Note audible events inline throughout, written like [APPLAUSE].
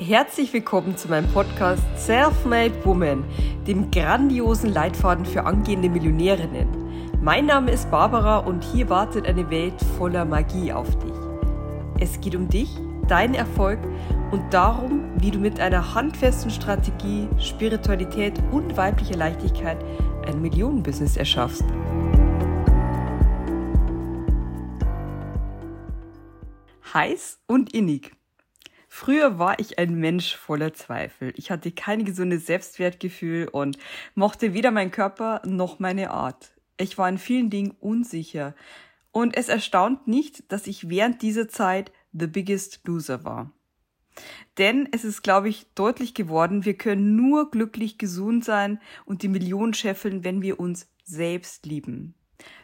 Herzlich willkommen zu meinem Podcast Self-Made Woman, dem grandiosen Leitfaden für angehende Millionärinnen. Mein Name ist Barbara und hier wartet eine Welt voller Magie auf dich. Es geht um dich, deinen Erfolg und darum, wie du mit einer handfesten Strategie, Spiritualität und weiblicher Leichtigkeit ein Millionenbusiness erschaffst. Heiß und innig. Früher war ich ein Mensch voller Zweifel. Ich hatte kein gesundes Selbstwertgefühl und mochte weder meinen Körper noch meine Art. Ich war in vielen Dingen unsicher. Und es erstaunt nicht, dass ich während dieser Zeit the biggest loser war. Denn es ist, glaube ich, deutlich geworden, wir können nur glücklich gesund sein und die Millionen scheffeln, wenn wir uns selbst lieben.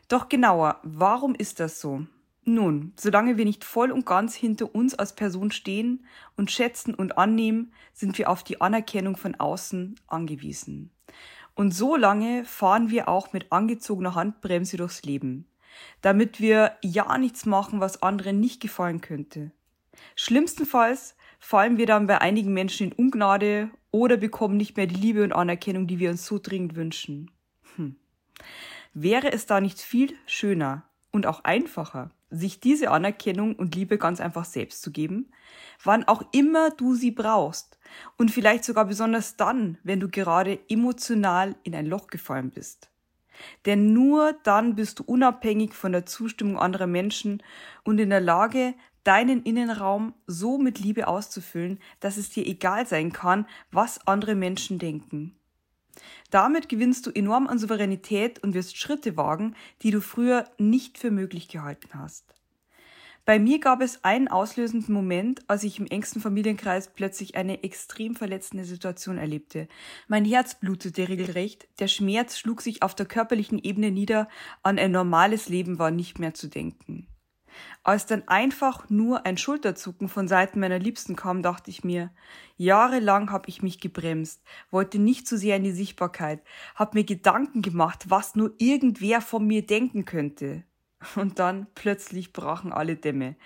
Doch genauer, warum ist das so? Nun, solange wir nicht voll und ganz hinter uns als Person stehen und schätzen und annehmen, sind wir auf die Anerkennung von außen angewiesen. Und so lange fahren wir auch mit angezogener Handbremse durchs Leben, damit wir ja nichts machen, was anderen nicht gefallen könnte. Schlimmstenfalls fallen wir dann bei einigen Menschen in Ungnade oder bekommen nicht mehr die Liebe und Anerkennung, die wir uns so dringend wünschen. Hm. Wäre es da nicht viel schöner und auch einfacher, sich diese Anerkennung und Liebe ganz einfach selbst zu geben, wann auch immer du sie brauchst und vielleicht sogar besonders dann, wenn du gerade emotional in ein Loch gefallen bist. Denn nur dann bist du unabhängig von der Zustimmung anderer Menschen und in der Lage, deinen Innenraum so mit Liebe auszufüllen, dass es dir egal sein kann, was andere Menschen denken. Damit gewinnst du enorm an Souveränität und wirst Schritte wagen, die du früher nicht für möglich gehalten hast. Bei mir gab es einen auslösenden Moment, als ich im engsten Familienkreis plötzlich eine extrem verletzende Situation erlebte. Mein Herz blutete regelrecht, der Schmerz schlug sich auf der körperlichen Ebene nieder, an ein normales Leben war nicht mehr zu denken. Als dann einfach nur ein Schulterzucken von Seiten meiner Liebsten kam, dachte ich mir, jahrelang habe ich mich gebremst, wollte nicht zu sehr in die Sichtbarkeit, habe mir Gedanken gemacht, was nur irgendwer von mir denken könnte. Und dann plötzlich brachen alle Dämme.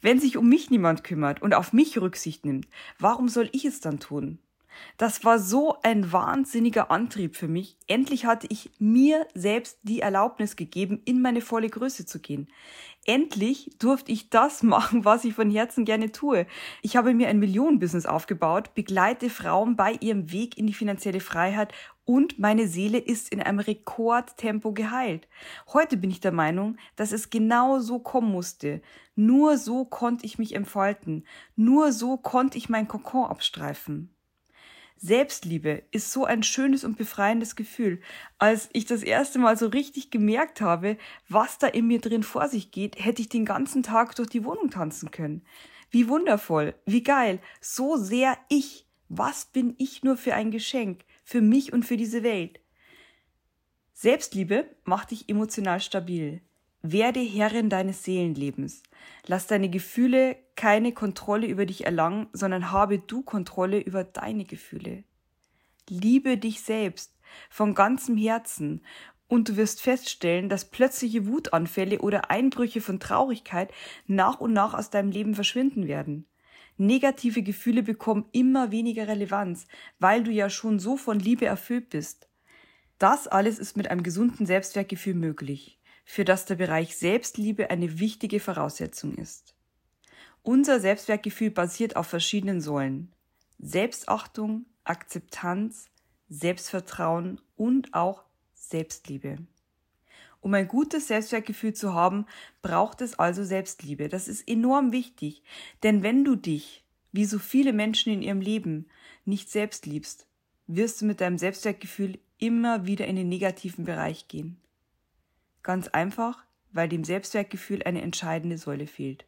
Wenn sich um mich niemand kümmert und auf mich Rücksicht nimmt, warum soll ich es dann tun? Das war so ein wahnsinniger Antrieb für mich. Endlich hatte ich mir selbst die Erlaubnis gegeben, in meine volle Größe zu gehen. Endlich durfte ich das [LAUGHS] machen, was ich von Herzen gerne tue. Ich habe mir ein Millionenbusiness aufgebaut, begleite Frauen bei ihrem Weg in die finanzielle Freiheit und meine Seele ist in einem Rekordtempo geheilt. Heute bin ich der Meinung, dass es genau so kommen musste. Nur so konnte ich mich entfalten. Nur so konnte ich mein Kokon abstreifen. Selbstliebe ist so ein schönes und befreiendes Gefühl. Als ich das erste Mal so richtig gemerkt habe, was da in mir drin vor sich geht, hätte ich den ganzen Tag durch die Wohnung tanzen können. Wie wundervoll, wie geil, so sehr ich. Was bin ich nur für ein Geschenk, für mich und für diese Welt? Selbstliebe macht dich emotional stabil. Werde Herrin deines Seelenlebens. Lass deine Gefühle keine Kontrolle über dich erlangen, sondern habe du Kontrolle über deine Gefühle. Liebe dich selbst von ganzem Herzen und du wirst feststellen, dass plötzliche Wutanfälle oder Einbrüche von Traurigkeit nach und nach aus deinem Leben verschwinden werden. Negative Gefühle bekommen immer weniger Relevanz, weil du ja schon so von Liebe erfüllt bist. Das alles ist mit einem gesunden Selbstwertgefühl möglich für das der Bereich Selbstliebe eine wichtige Voraussetzung ist. Unser Selbstwertgefühl basiert auf verschiedenen Säulen. Selbstachtung, Akzeptanz, Selbstvertrauen und auch Selbstliebe. Um ein gutes Selbstwertgefühl zu haben, braucht es also Selbstliebe. Das ist enorm wichtig, denn wenn du dich, wie so viele Menschen in ihrem Leben, nicht selbst liebst, wirst du mit deinem Selbstwertgefühl immer wieder in den negativen Bereich gehen. Ganz einfach, weil dem Selbstwertgefühl eine entscheidende Säule fehlt.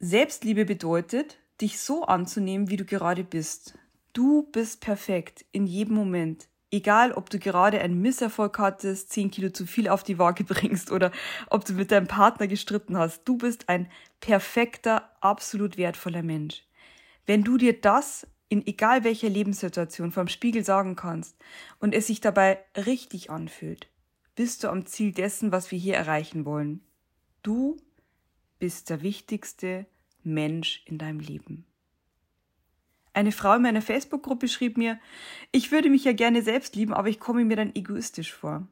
Selbstliebe bedeutet, dich so anzunehmen, wie du gerade bist. Du bist perfekt in jedem Moment. Egal, ob du gerade einen Misserfolg hattest, 10 Kilo zu viel auf die Waage [LAUGHS] bringst oder ob du mit deinem Partner gestritten hast, du bist ein perfekter, absolut wertvoller Mensch. Wenn du dir das in egal welcher Lebenssituation vom Spiegel sagen kannst und es sich dabei richtig anfühlt, bist du am Ziel dessen, was wir hier erreichen wollen. Du bist der wichtigste Mensch in deinem Leben. Eine Frau in meiner Facebook-Gruppe schrieb mir, ich würde mich ja gerne selbst lieben, aber ich komme mir dann egoistisch vor.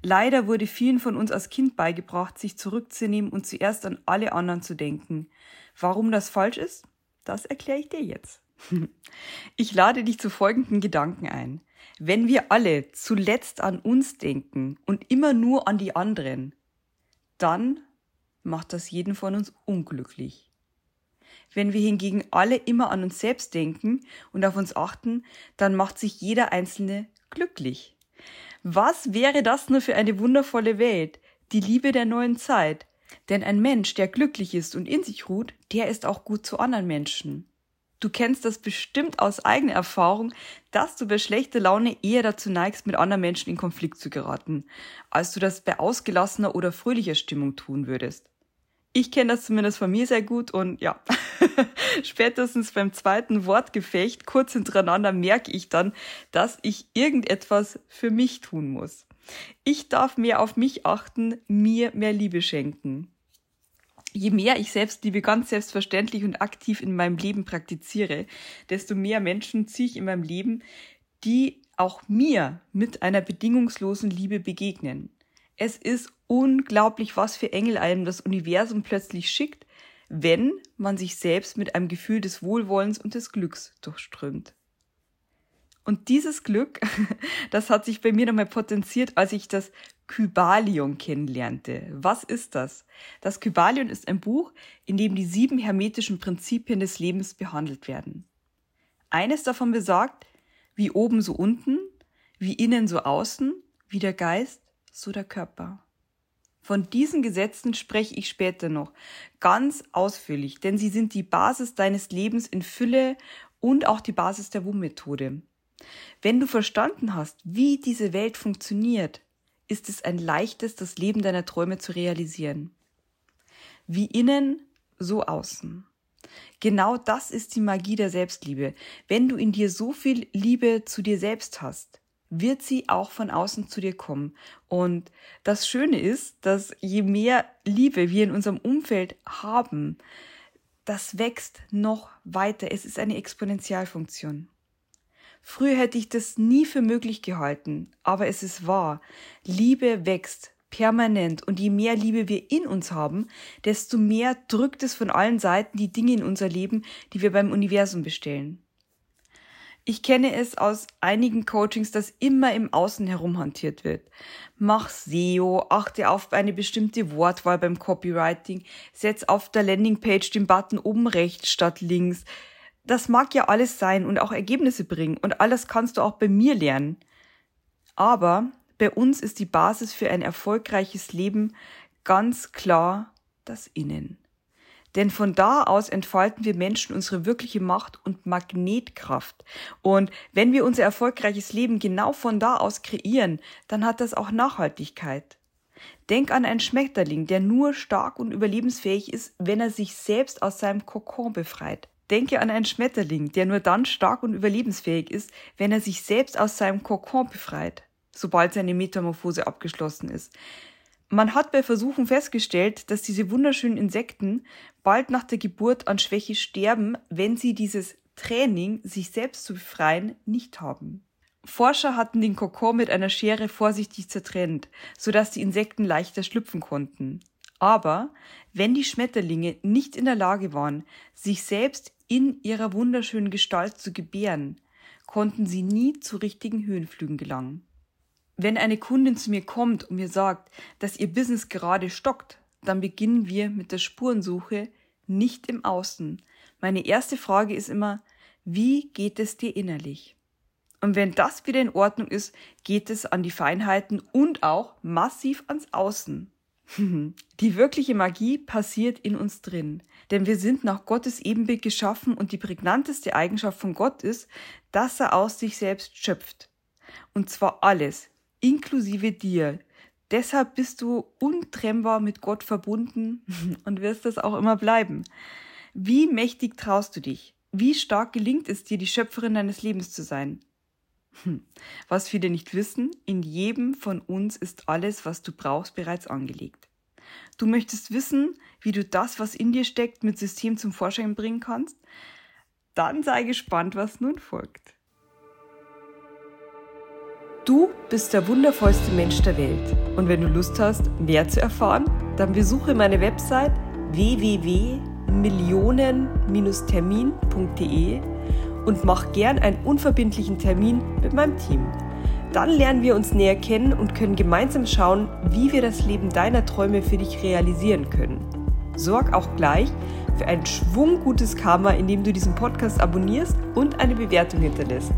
Leider wurde vielen von uns als Kind beigebracht, sich zurückzunehmen und zuerst an alle anderen zu denken. Warum das falsch ist, das erkläre ich dir jetzt. [LAUGHS] Ich lade dich zu folgenden Gedanken ein. Wenn wir alle zuletzt an uns denken und immer nur an die anderen, dann macht das jeden von uns unglücklich. Wenn wir hingegen alle immer an uns selbst denken und auf uns achten, dann macht sich jeder Einzelne glücklich. Was wäre das nur für eine wundervolle Welt, die Liebe der neuen Zeit? Denn ein Mensch, der glücklich ist und in sich ruht, der ist auch gut zu anderen Menschen. Du kennst das bestimmt aus eigener Erfahrung, dass du bei schlechter Laune eher dazu neigst, mit anderen Menschen in Konflikt zu geraten, als du das bei ausgelassener oder fröhlicher Stimmung tun würdest. Ich kenne das zumindest von mir sehr gut und ja, [LAUGHS] spätestens beim zweiten Wortgefecht kurz hintereinander merke ich dann, dass ich irgendetwas für mich tun muss. Ich darf mehr auf mich achten, mir mehr Liebe schenken je mehr ich Selbstliebe ganz selbstverständlich und aktiv in meinem Leben praktiziere, desto mehr Menschen ziehe ich in meinem Leben, die auch mir mit einer bedingungslosen Liebe begegnen. Es ist unglaublich, was für Engel einem das Universum plötzlich schickt, wenn man sich selbst mit einem Gefühl des Wohlwollens und des Glücks durchströmt. Und dieses Glück, [LAUGHS] das hat sich bei mir nochmal potenziert, als ich das Kybalion kennenlernte. Was ist das? Das Kybalion ist ein Buch, in dem die sieben hermetischen Prinzipien des Lebens behandelt werden. Eines davon besagt, wie oben so unten, wie innen so außen, wie der Geist, so der Körper. Von diesen Gesetzen spreche ich später noch ganz ausführlich, denn sie sind die Basis deines Lebens in Fülle und auch die Basis der WUM-Methode. Wenn du verstanden hast, wie diese Welt funktioniert, ist es ein leichtes, das Leben deiner Träume zu realisieren. Wie innen, so außen. Genau das ist die Magie der Selbstliebe. Wenn du in dir so viel Liebe zu dir selbst hast, wird sie auch von außen zu dir kommen. Und das Schöne ist, dass je mehr Liebe wir in unserem Umfeld haben, das wächst noch weiter. Es ist eine Exponentialfunktion. Früher hätte ich das nie für möglich gehalten, aber es ist wahr. Liebe wächst permanent und je mehr Liebe wir in uns haben, desto mehr drückt es von allen Seiten die Dinge in unser Leben, die wir beim Universum bestellen. Ich kenne es aus einigen Coachings, dass immer im Außen herumhantiert wird. Mach SEO, achte auf eine bestimmte Wortwahl beim Copywriting, setz auf der Landingpage den Button oben rechts statt links, das mag ja alles sein und auch Ergebnisse bringen und alles kannst du auch bei mir lernen. Aber bei uns ist die Basis für ein erfolgreiches Leben ganz klar das Innen. Denn von da aus entfalten wir Menschen unsere wirkliche Macht und Magnetkraft. Und wenn wir unser erfolgreiches Leben genau von da aus kreieren, dann hat das auch Nachhaltigkeit. Denk an einen Schmetterling, der nur stark und überlebensfähig ist, wenn er sich selbst aus seinem Kokon befreit. Denke an einen Schmetterling, der nur dann stark und überlebensfähig ist, wenn er sich selbst aus seinem Kokon befreit, sobald seine Metamorphose abgeschlossen ist. Man hat bei Versuchen festgestellt, dass diese wunderschönen Insekten bald nach der Geburt an Schwäche sterben, wenn sie dieses Training, sich selbst zu befreien, nicht haben. Forscher hatten den Kokon mit einer Schere vorsichtig zertrennt, sodass die Insekten leichter schlüpfen konnten. Aber wenn die Schmetterlinge nicht in der Lage waren, sich selbst in ihrer wunderschönen Gestalt zu gebären, konnten sie nie zu richtigen Höhenflügen gelangen. Wenn eine Kundin zu mir kommt und mir sagt, dass ihr Business gerade stockt, dann beginnen wir mit der Spurensuche nicht im Außen. Meine erste Frage ist immer, wie geht es dir innerlich? Und wenn das wieder in Ordnung ist, geht es an die Feinheiten und auch massiv ans Außen. Die wirkliche Magie passiert in uns drin, denn wir sind nach Gottes Ebenbild geschaffen und die prägnanteste Eigenschaft von Gott ist, dass er aus sich selbst schöpft. Und zwar alles, inklusive dir. Deshalb bist du untrennbar mit Gott verbunden [LAUGHS] und wirst das auch immer bleiben. Wie mächtig traust du dich? Wie stark gelingt es dir, die Schöpferin deines Lebens zu sein? Hm. Was viele nicht wissen, in jedem von uns ist alles, was du brauchst, bereits angelegt. Du möchtest wissen, wie du das, was in dir steckt, mit System zum Vorschein bringen kannst? Dann sei gespannt, was nun folgt. Du bist der wundervollste Mensch der Welt. Und wenn du Lust hast, mehr zu erfahren, dann besuche meine Website www.millionen-termin.de und mach gern einen unverbindlichen Termin mit meinem Team. Dann lernen wir uns näher kennen und können gemeinsam schauen, wie wir das Leben deiner Träume für dich realisieren können. Sorg auch gleich für ein Schwung gutes Karma, indem du diesen Podcast abonnierst und eine Bewertung hinterlässt.